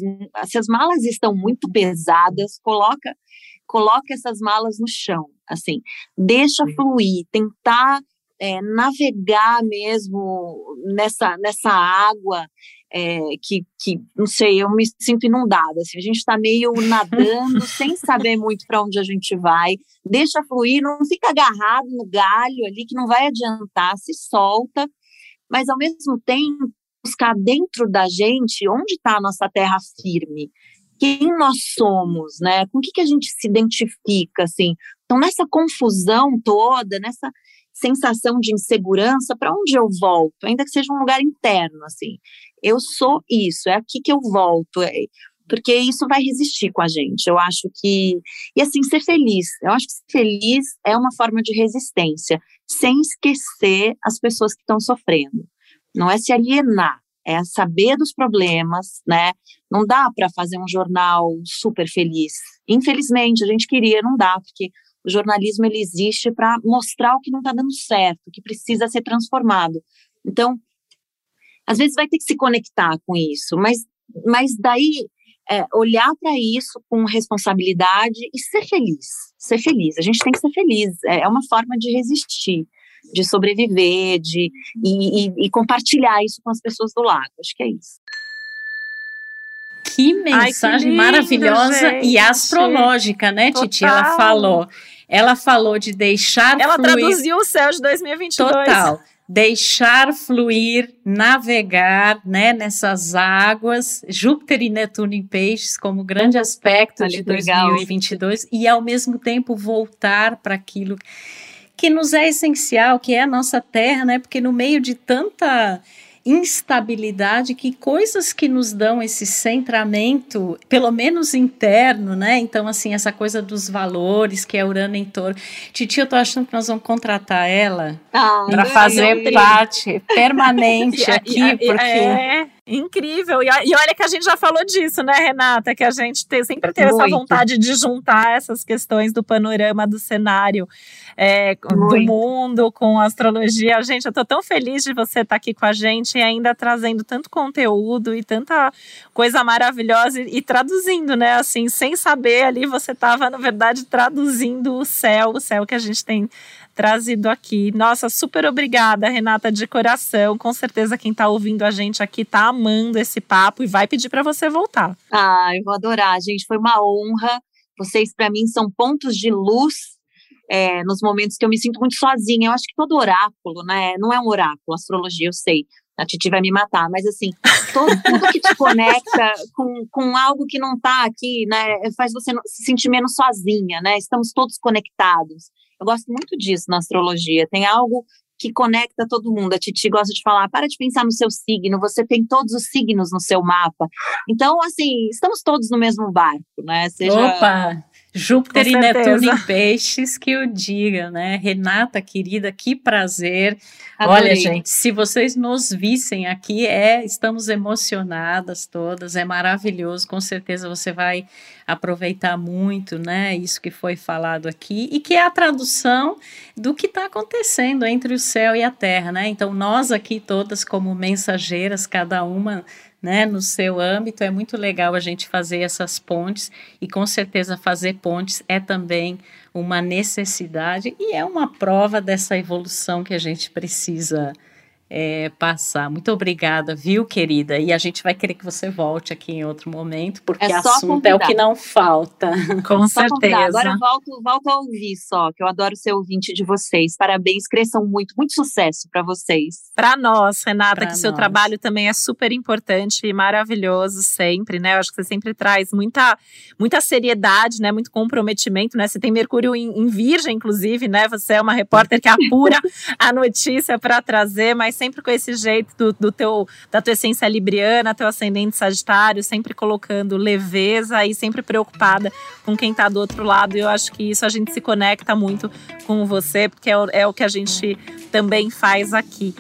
Se as malas estão muito pesadas, coloca, coloca essas malas no chão, assim, deixa fluir, tentar é, navegar mesmo nessa, nessa água é, que, que, não sei, eu me sinto inundada. Assim, a gente está meio nadando sem saber muito para onde a gente vai. Deixa fluir, não fica agarrado no galho ali que não vai adiantar, se solta, mas ao mesmo tempo buscar dentro da gente onde está a nossa terra firme, quem nós somos, né? Com o que, que a gente se identifica, assim. Então, nessa confusão toda, nessa sensação de insegurança, para onde eu volto? Ainda que seja um lugar interno, assim. Eu sou isso, é aqui que eu volto. É, porque isso vai resistir com a gente. Eu acho que. E assim, ser feliz. Eu acho que ser feliz é uma forma de resistência, sem esquecer as pessoas que estão sofrendo não é se alienar, é saber dos problemas, né? Não dá para fazer um jornal super feliz. Infelizmente, a gente queria, não dá, porque o jornalismo ele existe para mostrar o que não está dando certo, o que precisa ser transformado. Então, às vezes vai ter que se conectar com isso, mas, mas daí é, olhar para isso com responsabilidade e ser feliz, ser feliz. A gente tem que ser feliz, é, é uma forma de resistir de sobreviver, de e, e, e compartilhar isso com as pessoas do lago. Acho que é isso. Que mensagem Ai, que lindo, maravilhosa gente. e astrológica, né, Total. Titi? Ela falou. Ela falou de deixar Ela fluir. traduziu o céu de 2022. Total. Deixar fluir, navegar, né, nessas águas, Júpiter e Netuno em peixes como grande aspecto de 2022 legal. e ao mesmo tempo voltar para aquilo que nos é essencial, que é a nossa terra, né? Porque no meio de tanta instabilidade, que coisas que nos dão esse centramento, pelo menos interno, né? Então, assim, essa coisa dos valores, que é Urano em touro. Titi, eu tô achando que nós vamos contratar ela ah, para fazer parte permanente aqui, porque... É, incrível. E, e, olha que a gente já falou disso, né, Renata? Que a gente te, sempre teve Muito. essa vontade de juntar essas questões do panorama do cenário é, do mundo com astrologia. Gente, eu tô tão feliz de você estar tá aqui com a gente e ainda trazendo tanto conteúdo e tanta coisa maravilhosa e, e traduzindo, né? Assim, sem saber ali, você estava, na verdade, traduzindo o céu, o céu que a gente tem trazido aqui. Nossa, super obrigada, Renata, de coração. Com certeza quem está ouvindo a gente aqui está amando esse papo e vai pedir para você voltar. Ah, eu vou adorar, gente. Foi uma honra. Vocês, para mim, são pontos de luz é, nos momentos que eu me sinto muito sozinha. Eu acho que todo oráculo, né? Não é um oráculo, astrologia, eu sei. A Titi vai me matar, mas assim, todo, tudo que te conecta com, com algo que não está aqui, né, faz você se sentir menos sozinha, né? Estamos todos conectados. Eu gosto muito disso na astrologia. Tem algo que conecta todo mundo. A Titi gosta de falar: para de pensar no seu signo, você tem todos os signos no seu mapa. Então, assim, estamos todos no mesmo barco, né? Seja... Opa! Júpiter e Netuno em peixes, que eu diga, né? Renata, querida, que prazer. Adorei. Olha, gente, se vocês nos vissem aqui, é, estamos emocionadas todas, é maravilhoso, com certeza você vai aproveitar muito, né? Isso que foi falado aqui, e que é a tradução do que está acontecendo entre o céu e a terra, né? Então, nós aqui todas, como mensageiras, cada uma né, no seu âmbito, é muito legal a gente fazer essas pontes e com certeza fazer pontes é também uma necessidade e é uma prova dessa evolução que a gente precisa é, passar. Muito obrigada, viu, querida? E a gente vai querer que você volte aqui em outro momento, porque é assunto convidar. é o que não falta. Com só certeza. Convidar. Agora volto, volto a ouvir só, que eu adoro ser ouvinte de vocês. Parabéns, cresçam muito, muito sucesso para vocês. Para nós, Renata, pra que nós. seu trabalho também é super importante e maravilhoso sempre, né? Eu acho que você sempre traz muita, muita seriedade, né? Muito comprometimento, né? Você tem Mercúrio em, em Virgem, inclusive, né? Você é uma repórter que apura a notícia para trazer, mas sempre com esse jeito do, do teu, da tua essência libriana, teu ascendente sagitário, sempre colocando leveza e sempre preocupada com quem está do outro lado. E eu acho que isso a gente se conecta muito com você, porque é o, é o que a gente também faz aqui.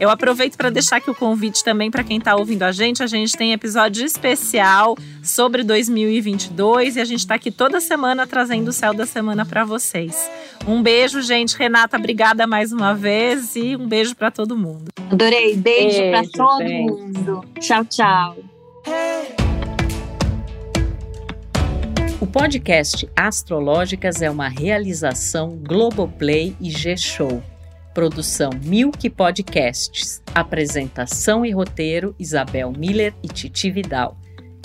Eu aproveito para deixar aqui o convite também para quem está ouvindo a gente. A gente tem episódio especial sobre 2022 e a gente está aqui toda semana trazendo o céu da semana para vocês. Um beijo, gente. Renata, obrigada mais uma vez e um beijo para todo mundo. Adorei. Beijo, beijo para todo beijo. mundo. Tchau, tchau. O podcast Astrológicas é uma realização Globoplay e G-Show. Produção Milk Podcasts. Apresentação e roteiro Isabel Miller e Titi Vidal.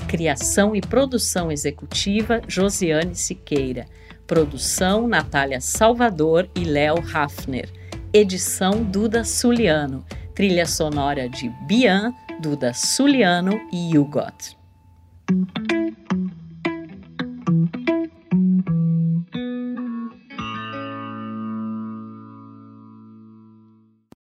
Criação e produção executiva Josiane Siqueira. Produção Natália Salvador e Léo Hafner. Edição Duda Suliano. Trilha sonora de Bian, Duda Suliano e Hugot.